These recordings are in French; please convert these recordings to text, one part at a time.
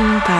So Happy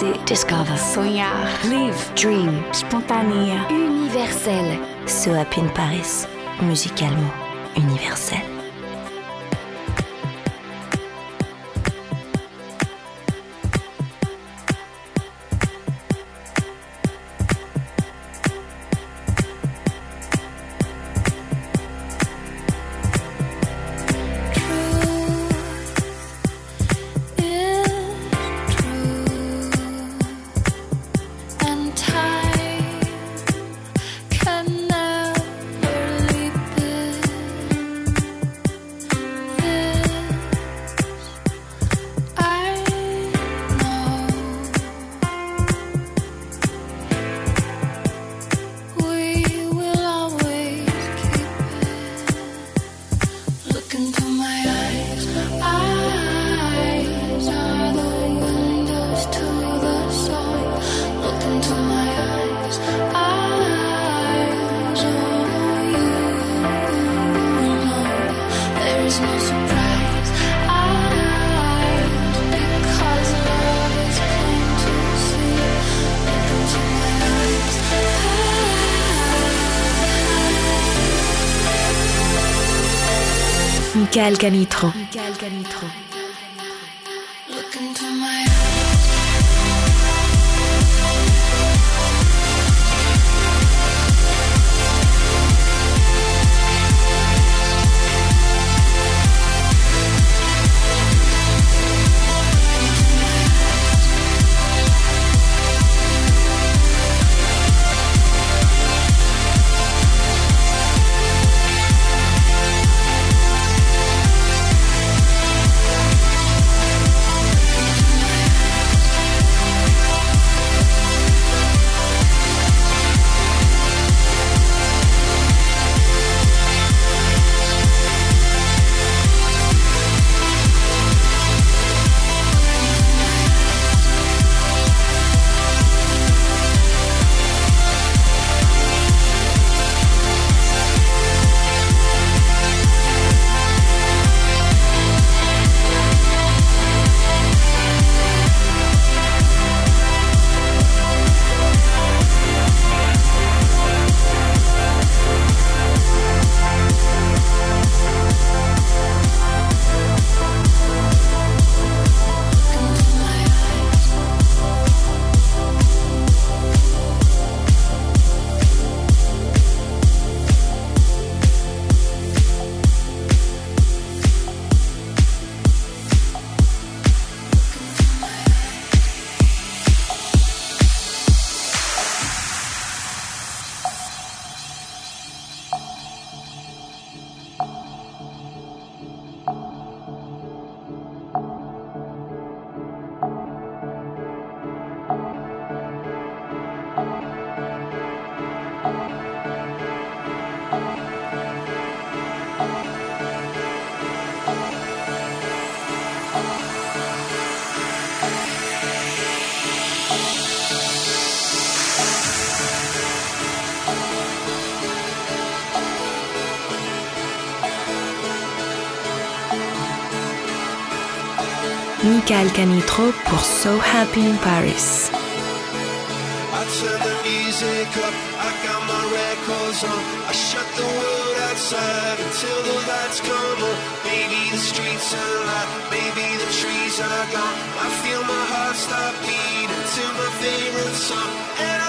Discover. Sonhar. Live. Dream. Spontané. Universel. So Happy in Paris. Musicalement universel. Michael Canitro. Michael Canitro. Michael Canitro pour So Happy in Paris. I turn the music up, I got my records on. I shut the world outside until the lights come on. Maybe the streets are alive, maybe the trees are gone. I feel my heart stop beating to my favorite song.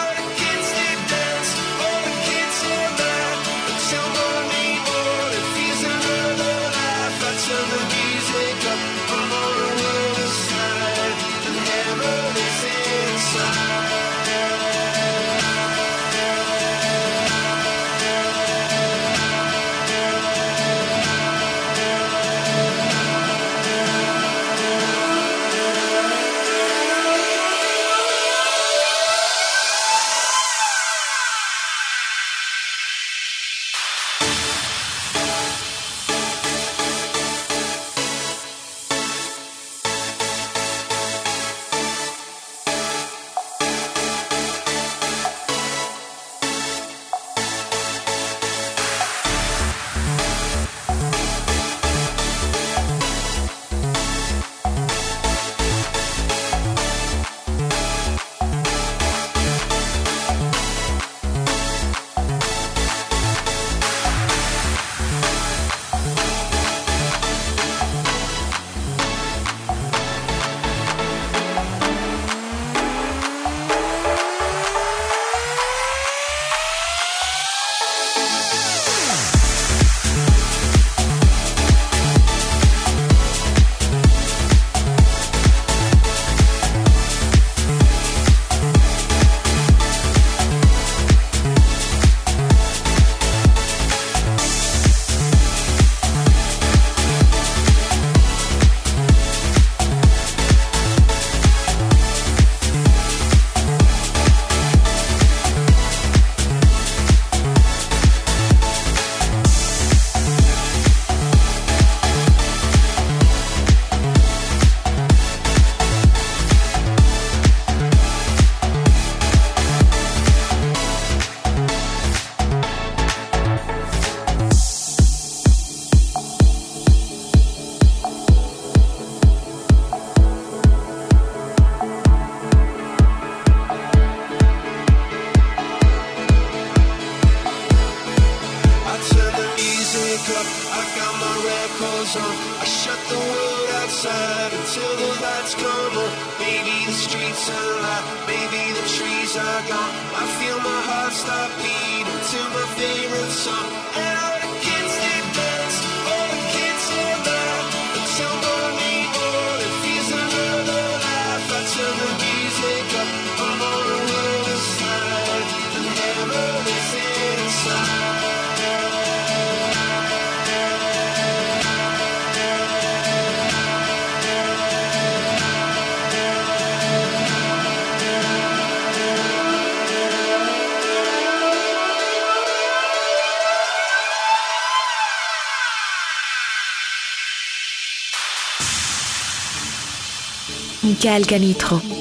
Michael Canitro.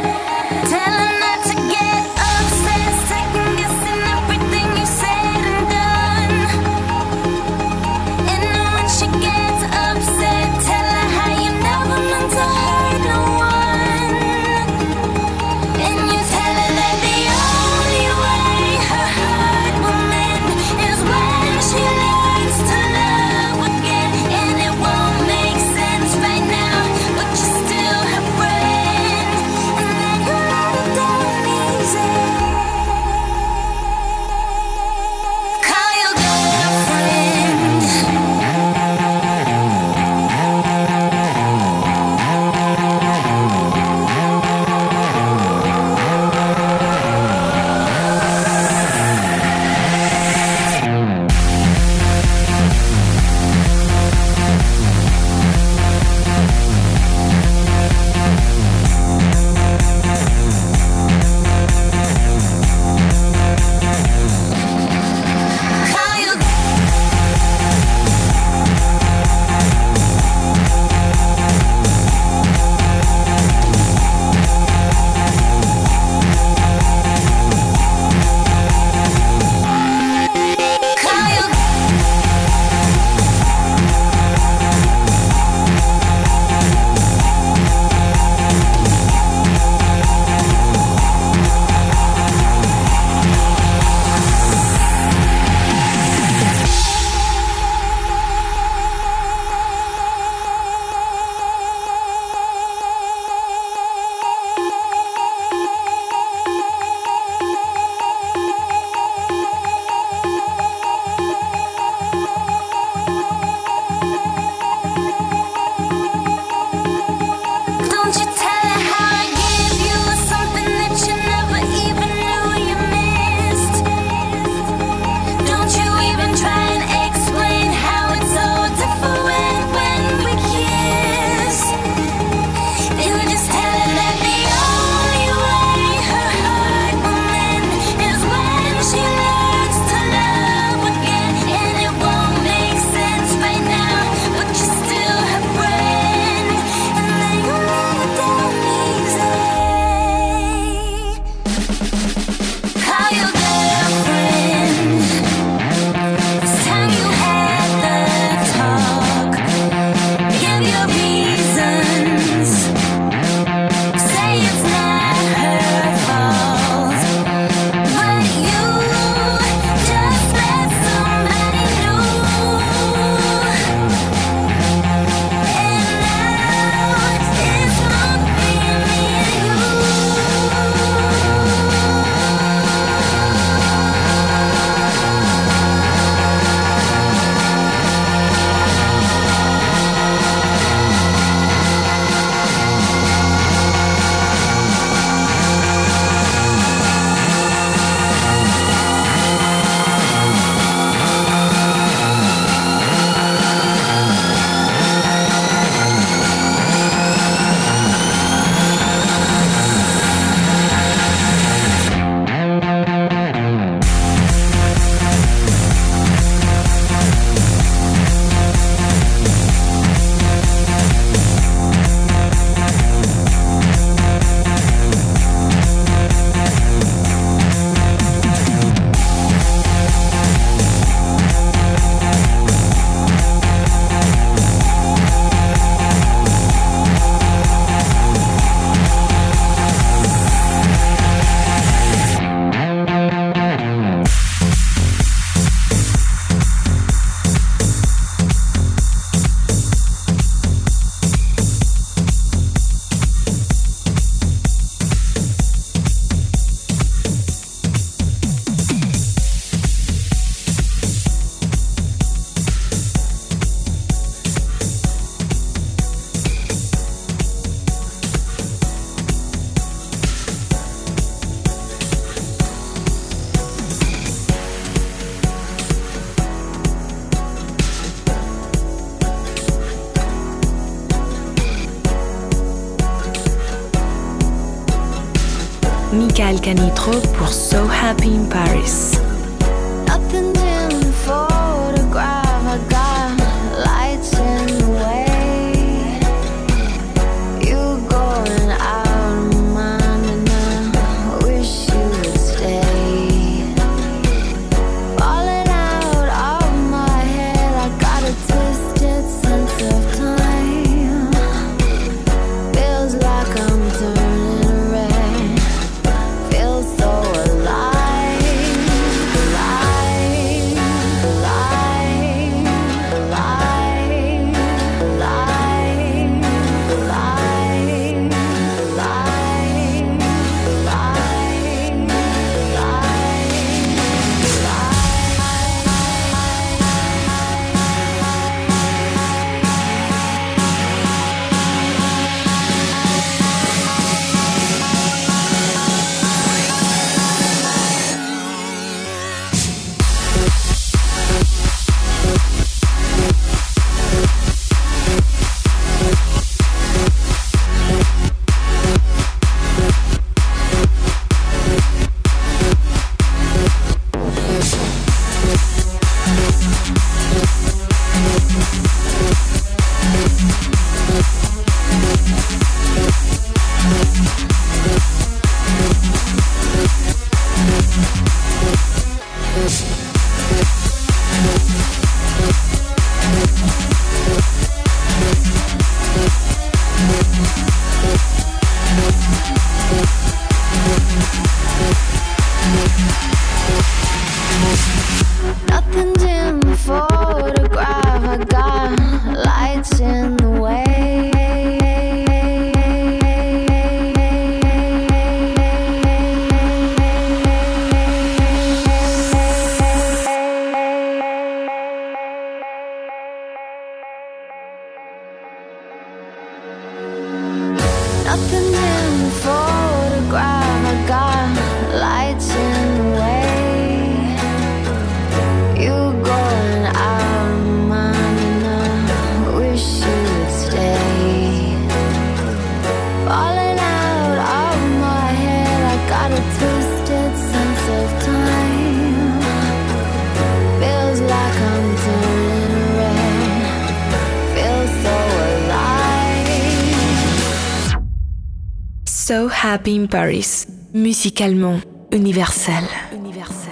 So Happy in Paris. Musicalement universel. Universel.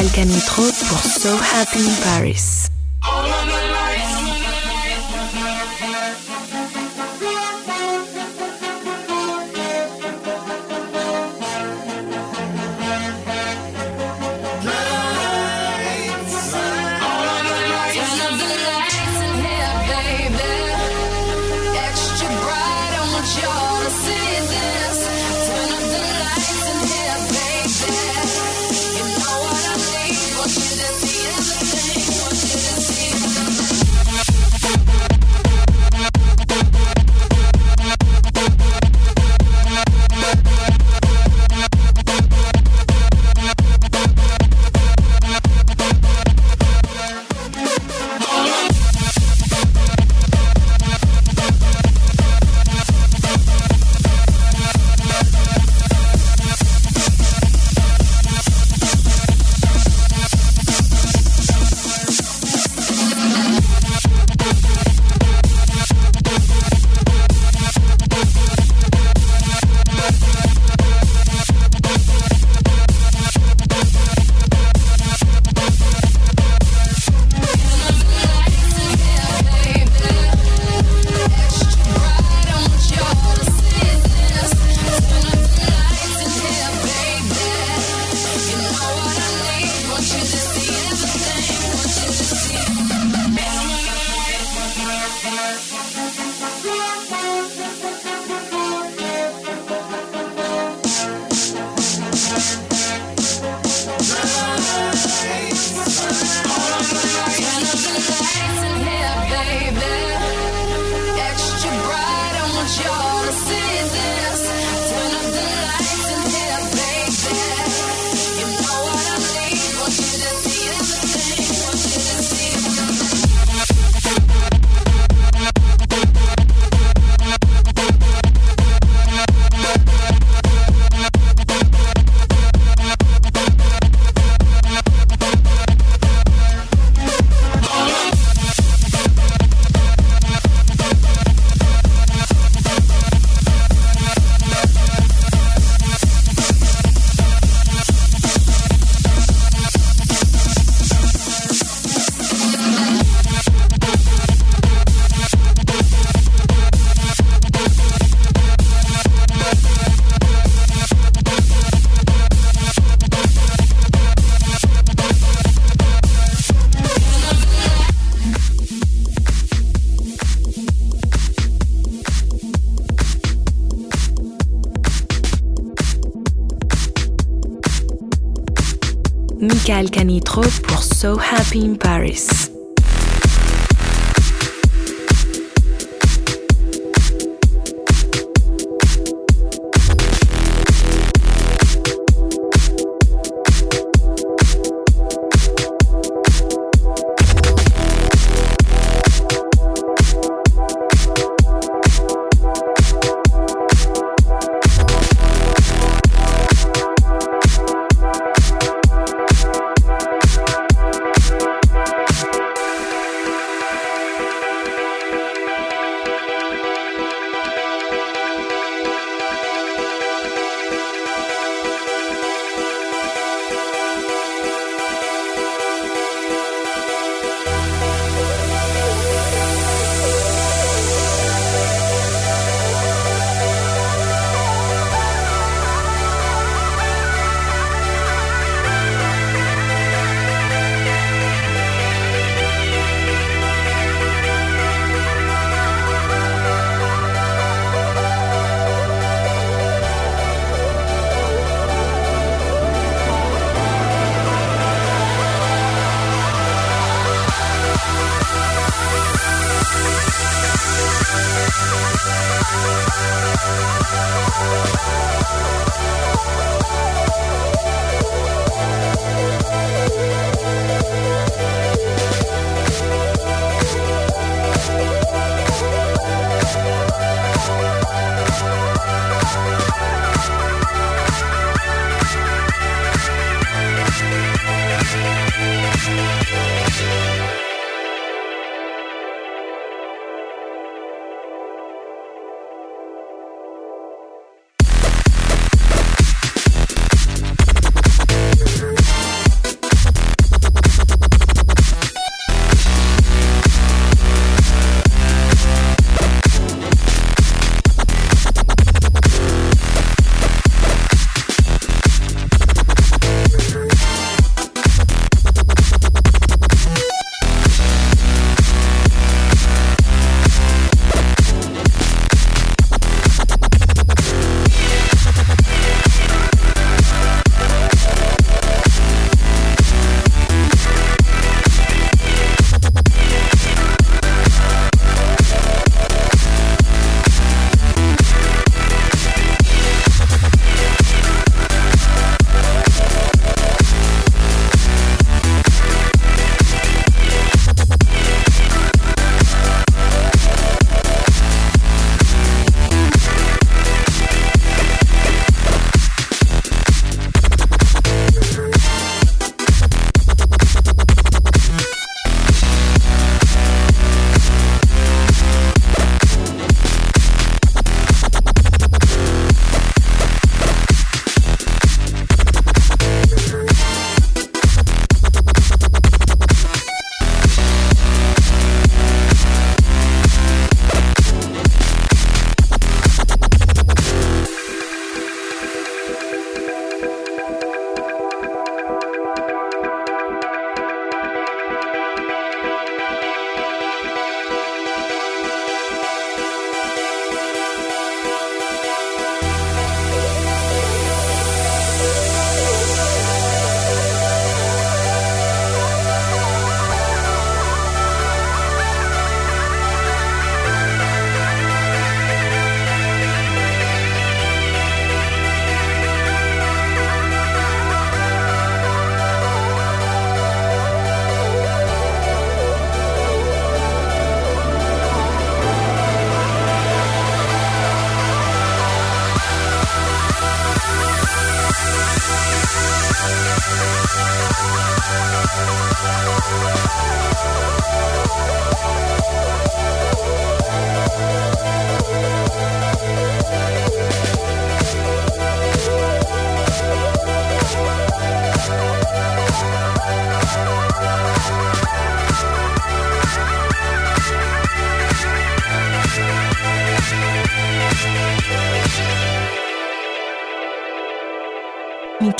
Michael Canitro pour So Happy in Paris.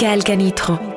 Michael Canitro.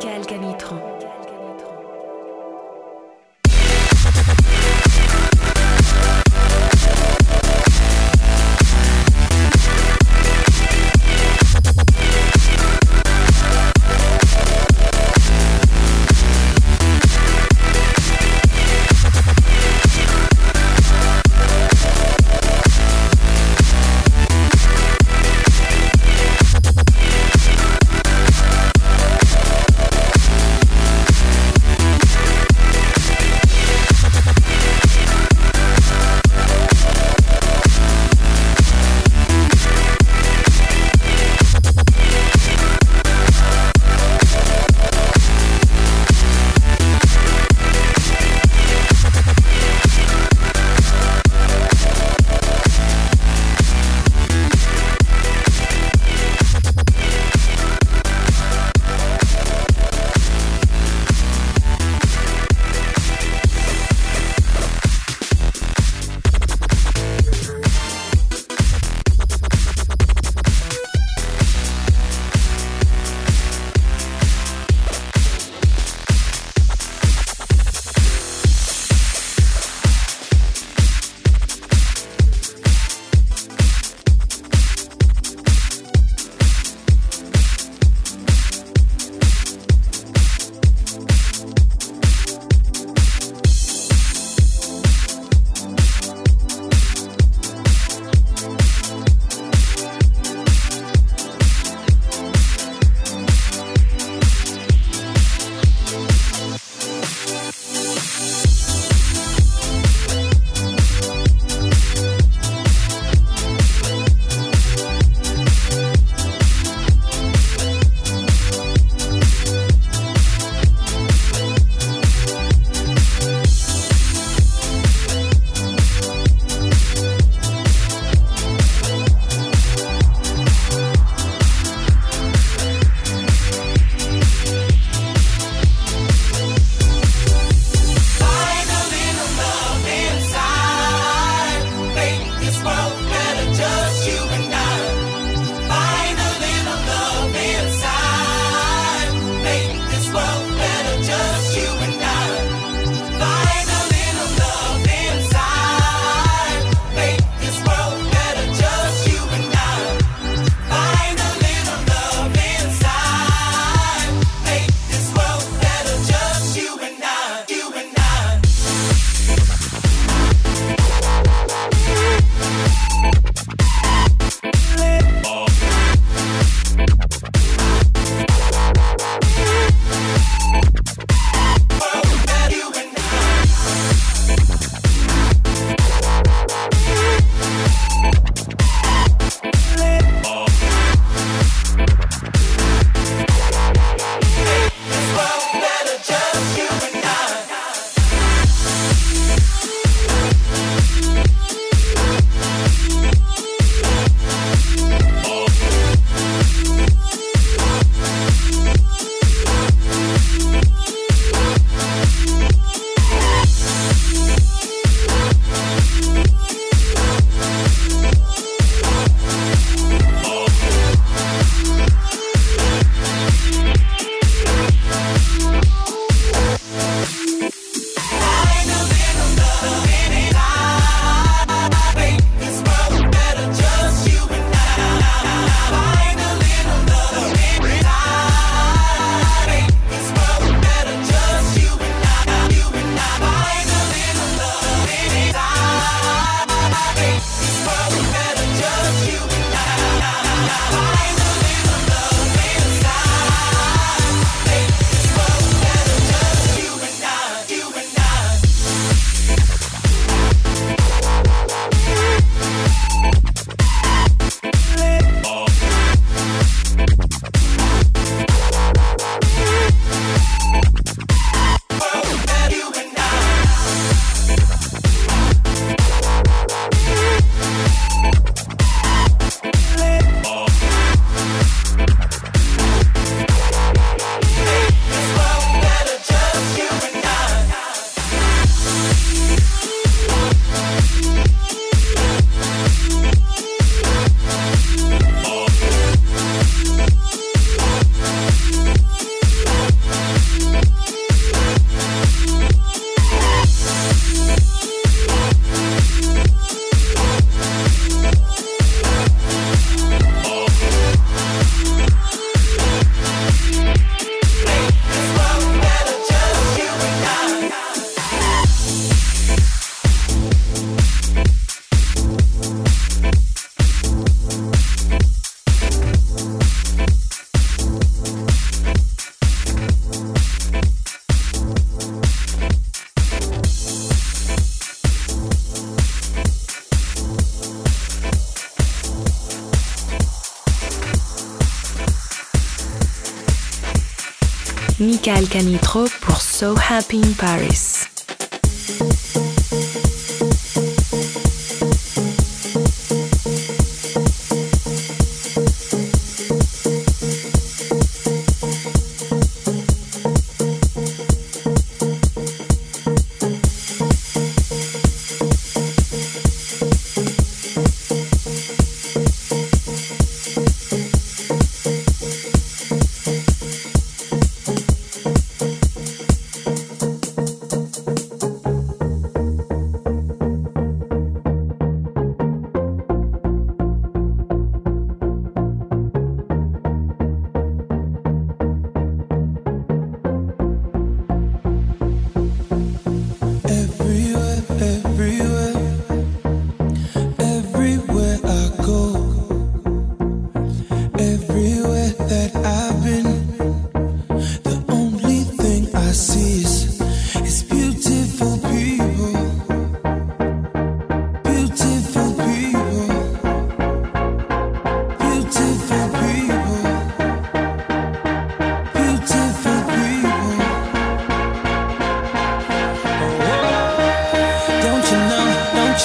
Mika Alcanitro pour So Happy in Paris.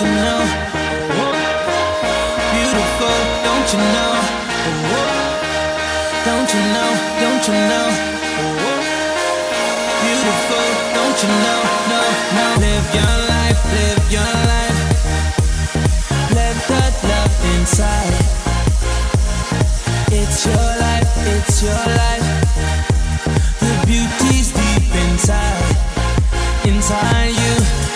you know? Beautiful, don't you know? Don't you know? Don't you know? Beautiful, don't you know? No, no. Live your life, live your life. Let that love inside. It's your life, it's your life. The beauty's deep inside, inside you.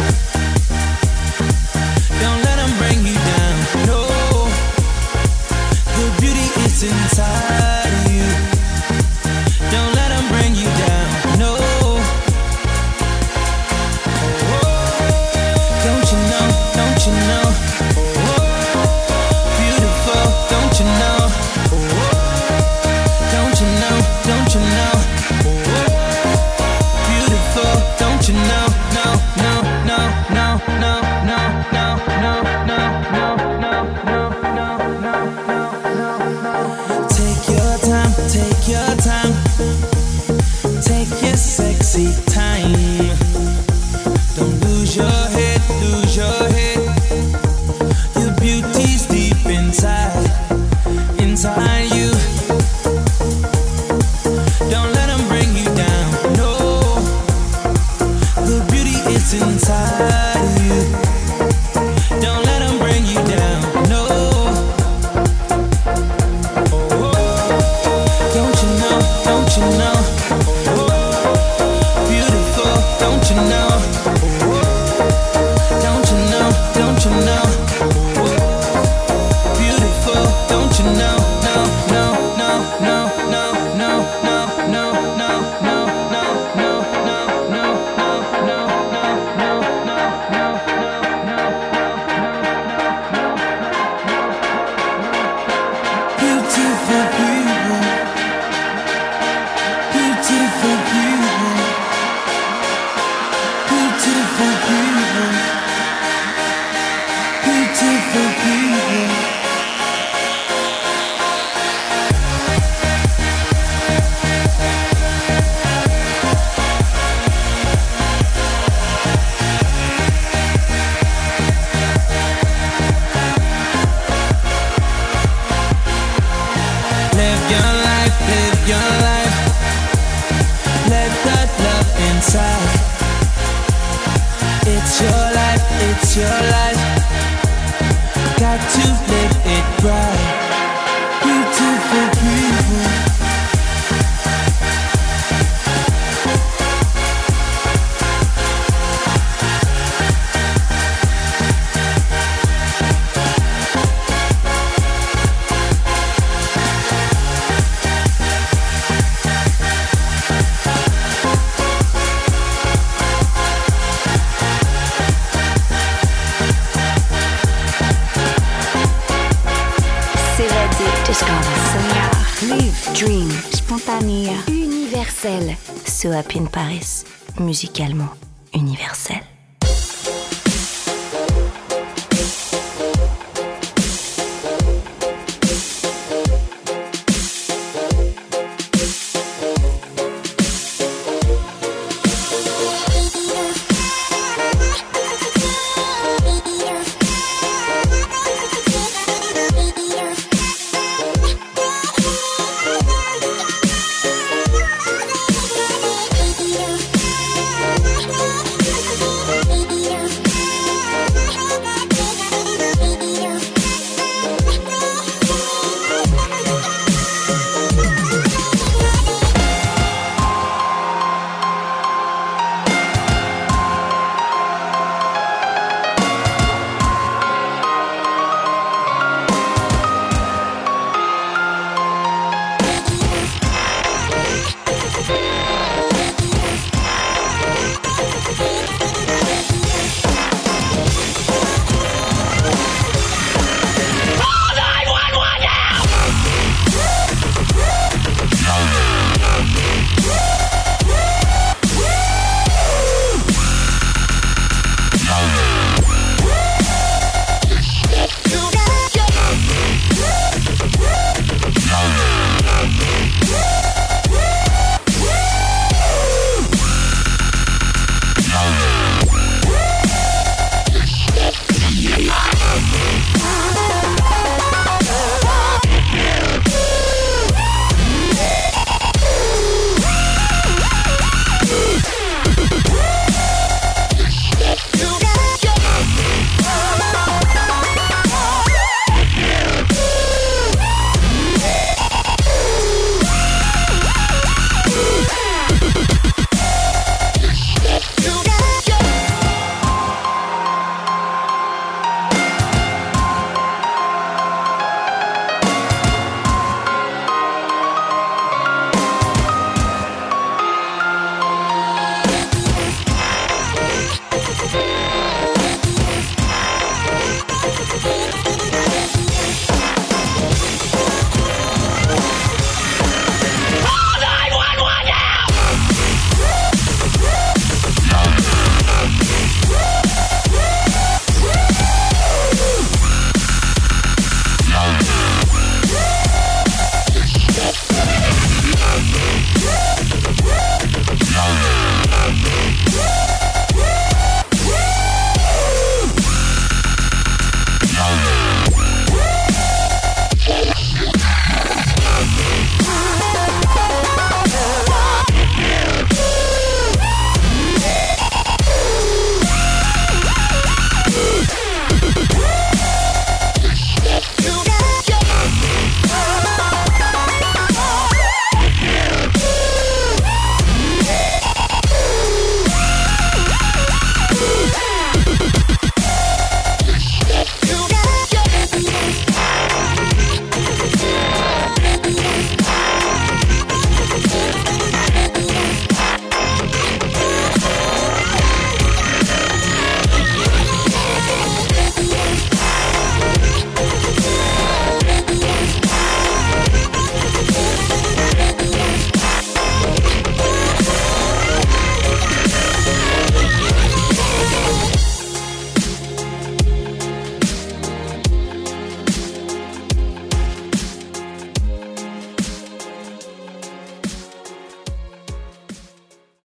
So Happy in Paris, musicalement.